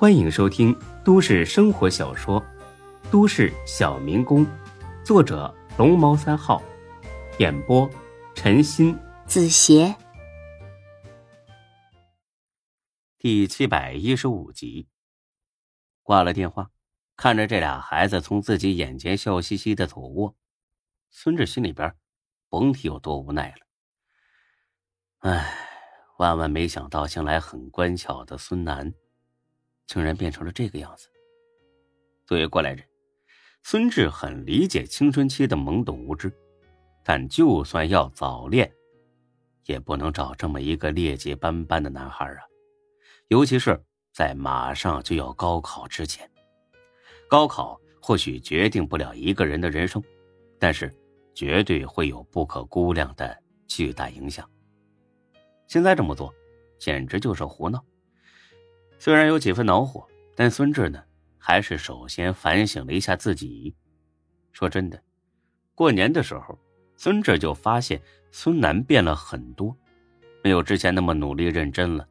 欢迎收听都市生活小说《都市小民工》，作者龙猫三号，演播陈鑫、子邪，第七百一十五集。挂了电话，看着这俩孩子从自己眼前笑嘻嘻的走过，孙志心里边甭提有多无奈了。唉，万万没想到，向来很乖巧的孙楠。竟然变成了这个样子。作为过来人，孙志很理解青春期的懵懂无知，但就算要早恋，也不能找这么一个劣迹斑斑的男孩啊！尤其是在马上就要高考之前。高考或许决定不了一个人的人生，但是绝对会有不可估量的巨大影响。现在这么做，简直就是胡闹。虽然有几分恼火，但孙志呢，还是首先反省了一下自己。说真的，过年的时候，孙志就发现孙楠变了很多，没有之前那么努力认真了，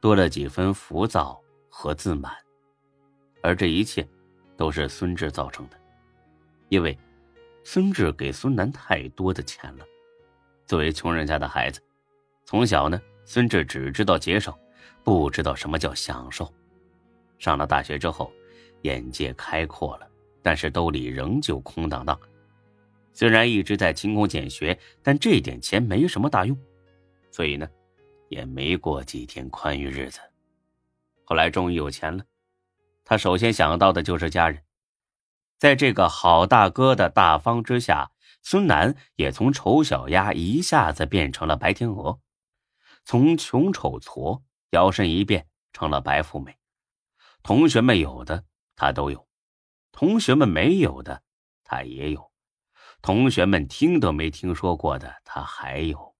多了几分浮躁和自满。而这一切，都是孙志造成的，因为孙志给孙楠太多的钱了。作为穷人家的孩子，从小呢，孙志只知道节省。不知道什么叫享受。上了大学之后，眼界开阔了，但是兜里仍旧空荡荡。虽然一直在勤工俭学，但这点钱没什么大用，所以呢，也没过几天宽裕日子。后来终于有钱了，他首先想到的就是家人。在这个好大哥的大方之下，孙楠也从丑小鸭一下子变成了白天鹅，从穷丑矬。摇身一变成了白富美，同学们有的他都有，同学们没有的他也有，同学们听都没听说过的他还有，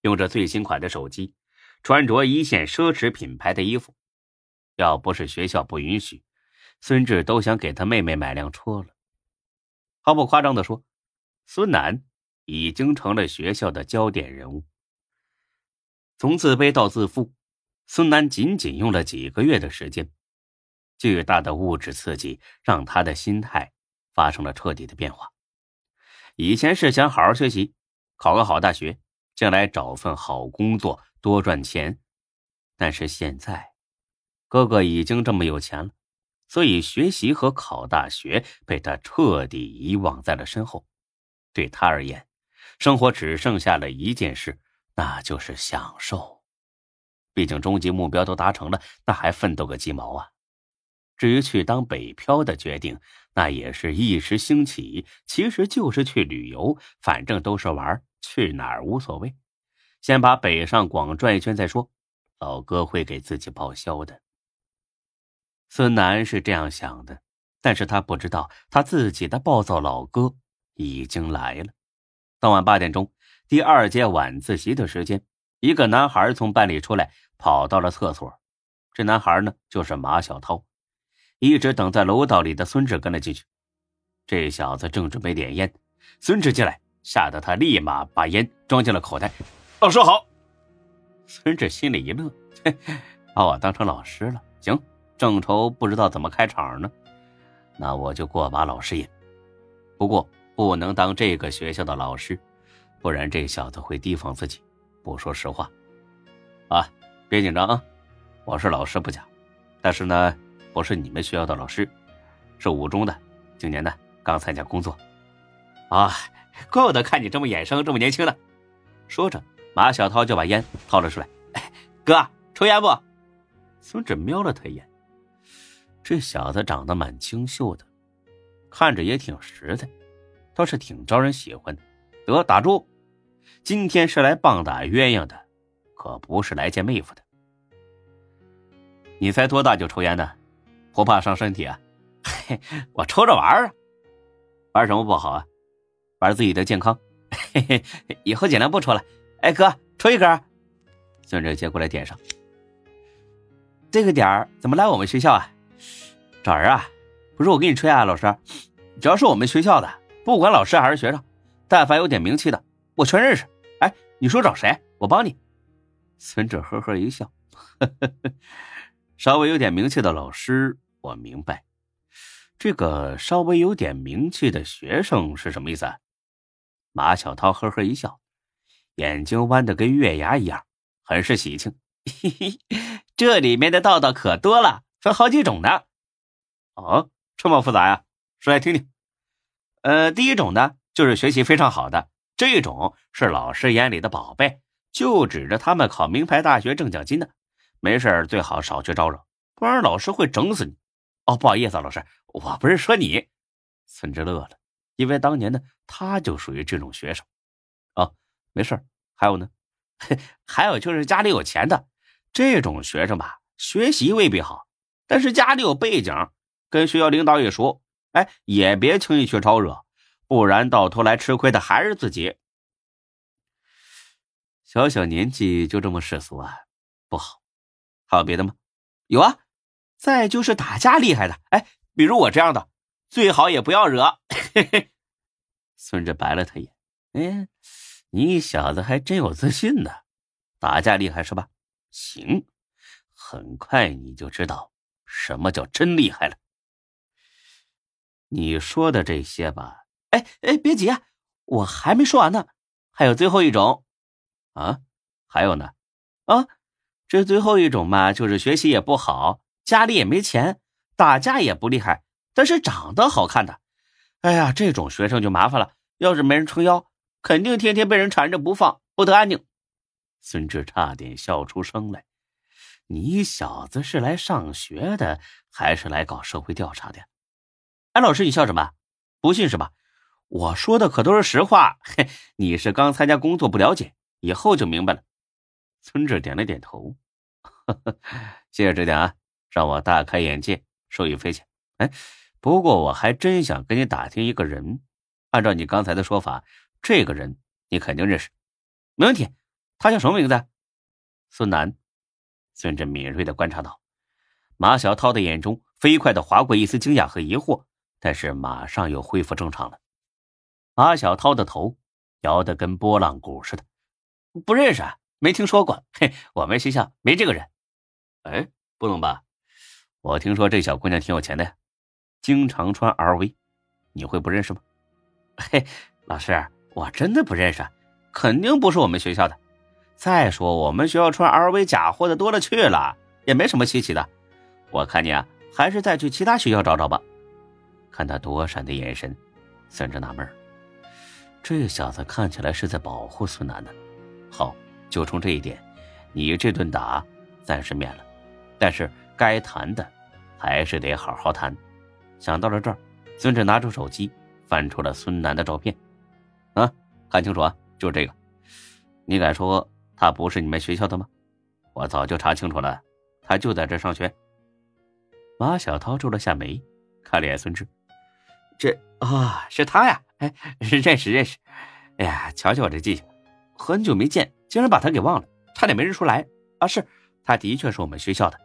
用着最新款的手机，穿着一线奢侈品牌的衣服，要不是学校不允许，孙志都想给他妹妹买辆车了。毫不夸张的说，孙楠已经成了学校的焦点人物，从自卑到自负。孙楠仅仅用了几个月的时间，巨大的物质刺激让他的心态发生了彻底的变化。以前是想好好学习，考个好大学，将来找份好工作，多赚钱。但是现在，哥哥已经这么有钱了，所以学习和考大学被他彻底遗忘在了身后。对他而言，生活只剩下了一件事，那就是享受。毕竟终极目标都达成了，那还奋斗个鸡毛啊！至于去当北漂的决定，那也是一时兴起，其实就是去旅游，反正都是玩，去哪儿无所谓。先把北上广转一圈再说，老哥会给自己报销的。孙楠是这样想的，但是他不知道，他自己的暴躁老哥已经来了。当晚八点钟，第二节晚自习的时间。一个男孩从班里出来，跑到了厕所。这男孩呢，就是马小涛。一直等在楼道里的孙志跟了进去。这小子正准备点烟，孙志进来，吓得他立马把烟装进了口袋。老师好。孙志心里一乐，把我当成老师了。行，正愁不知道怎么开场呢，那我就过把老师瘾。不过不能当这个学校的老师，不然这小子会提防自己。不说实话，啊，别紧张啊！我是老师不假，但是呢，不是你们学校的老师，是五中的，今年呢刚参加工作。啊，怪不得看你这么眼生，这么年轻呢。说着，马小涛就把烟掏了出来。哥，抽烟不？孙志瞄了他一眼，这小子长得蛮清秀的，看着也挺实在，倒是挺招人喜欢的。得，打住。今天是来棒打鸳鸯的，可不是来见妹夫的。你才多大就抽烟呢？不怕伤身体啊？嘿，我抽着玩儿啊，玩什么不好啊？玩自己的健康。嘿嘿，以后尽量不抽了。哎，哥，抽一根。孙哲接过来点上。这个点儿怎么来我们学校啊？找人啊？不是我给你吹啊，老师。只要是我们学校的，不管老师还是学生，但凡有点名气的，我全认识。哎，你说找谁？我帮你。孙志呵呵一笑，呵呵呵，稍微有点名气的老师，我明白。这个稍微有点名气的学生是什么意思？啊马小涛呵呵一笑，眼睛弯的跟月牙一样，很是喜庆。嘿嘿，这里面的道道可多了，分好几种呢。哦，这么复杂呀？说来听听。呃，第一种呢，就是学习非常好的，这种是老师眼里的宝贝，就指着他们考名牌大学挣奖金呢。没事最好少去招惹，不然老师会整死你。哦，不好意思，啊老师，我不是说你。孙志乐了，因为当年呢，他就属于这种学生。哦，没事还有呢，还有就是家里有钱的这种学生吧，学习未必好，但是家里有背景，跟学校领导一说，哎，也别轻易去招惹，不然到头来吃亏的还是自己。小小年纪就这么世俗啊，不好。还有别的吗？有啊，再就是打架厉害的，哎，比如我这样的，最好也不要惹。嘿嘿。孙志白了他一眼，哎，你小子还真有自信呢，打架厉害是吧？行，很快你就知道什么叫真厉害了。你说的这些吧，哎哎，别急啊，我还没说完呢，还有最后一种，啊，还有呢，啊。这最后一种嘛，就是学习也不好，家里也没钱，打架也不厉害，但是长得好看的。哎呀，这种学生就麻烦了，要是没人撑腰，肯定天天被人缠着不放，不得安宁。孙志差点笑出声来。你小子是来上学的，还是来搞社会调查的？哎，老师，你笑什么？不信是吧？我说的可都是实话。嘿，你是刚参加工作不了解，以后就明白了。村志点了点头，呵呵谢谢指点啊，让我大开眼界，受益匪浅。哎，不过我还真想跟你打听一个人。按照你刚才的说法，这个人你肯定认识，没问题。他叫什么名字？孙楠。孙志敏锐的观察到，马小涛的眼中飞快的划过一丝惊讶和疑惑，但是马上又恢复正常了。马小涛的头摇得跟拨浪鼓似的，不认识。啊没听说过，嘿，我们学校没这个人。哎，不能吧？我听说这小姑娘挺有钱的呀，经常穿 LV，你会不认识吗？嘿，老师，我真的不认识，肯定不是我们学校的。再说我们学校穿 LV 假货的多了去了，也没什么稀奇的。我看你啊，还是再去其他学校找找吧。看他躲闪的眼神，孙哲纳闷这小子看起来是在保护孙楠呢。就冲这一点，你这顿打暂时免了，但是该谈的还是得好好谈。想到了这儿，孙志拿出手机，翻出了孙楠的照片。啊，看清楚啊，就是这个。你敢说他不是你们学校的吗？我早就查清楚了，他就在这上学。马小涛皱了下眉，看了眼孙志，这啊，是他呀！哎，认识认识。哎呀，瞧瞧我这记性，很久没见。竟然把他给忘了，差点没认出来啊！是，他的确是我们学校的，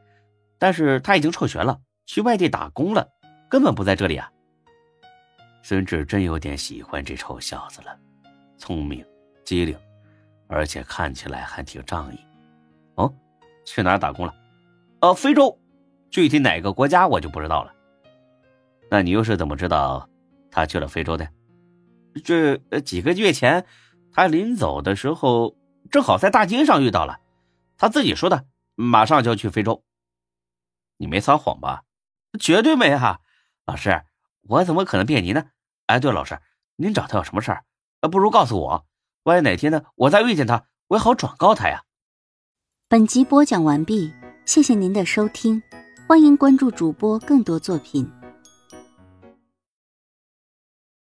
但是他已经辍学了，去外地打工了，根本不在这里啊。孙志真有点喜欢这臭小子了，聪明、机灵，而且看起来还挺仗义。哦，去哪打工了？呃，非洲，具体哪个国家我就不知道了。那你又是怎么知道他去了非洲的？这几个月前，他临走的时候。正好在大街上遇到了，他自己说的，马上就要去非洲。你没撒谎吧？绝对没哈，老师，我怎么可能骗您呢？哎，对了，老师，您找他有什么事儿？不如告诉我，万一哪天呢，我再遇见他，我也好转告他呀。本集播讲完毕，谢谢您的收听，欢迎关注主播更多作品。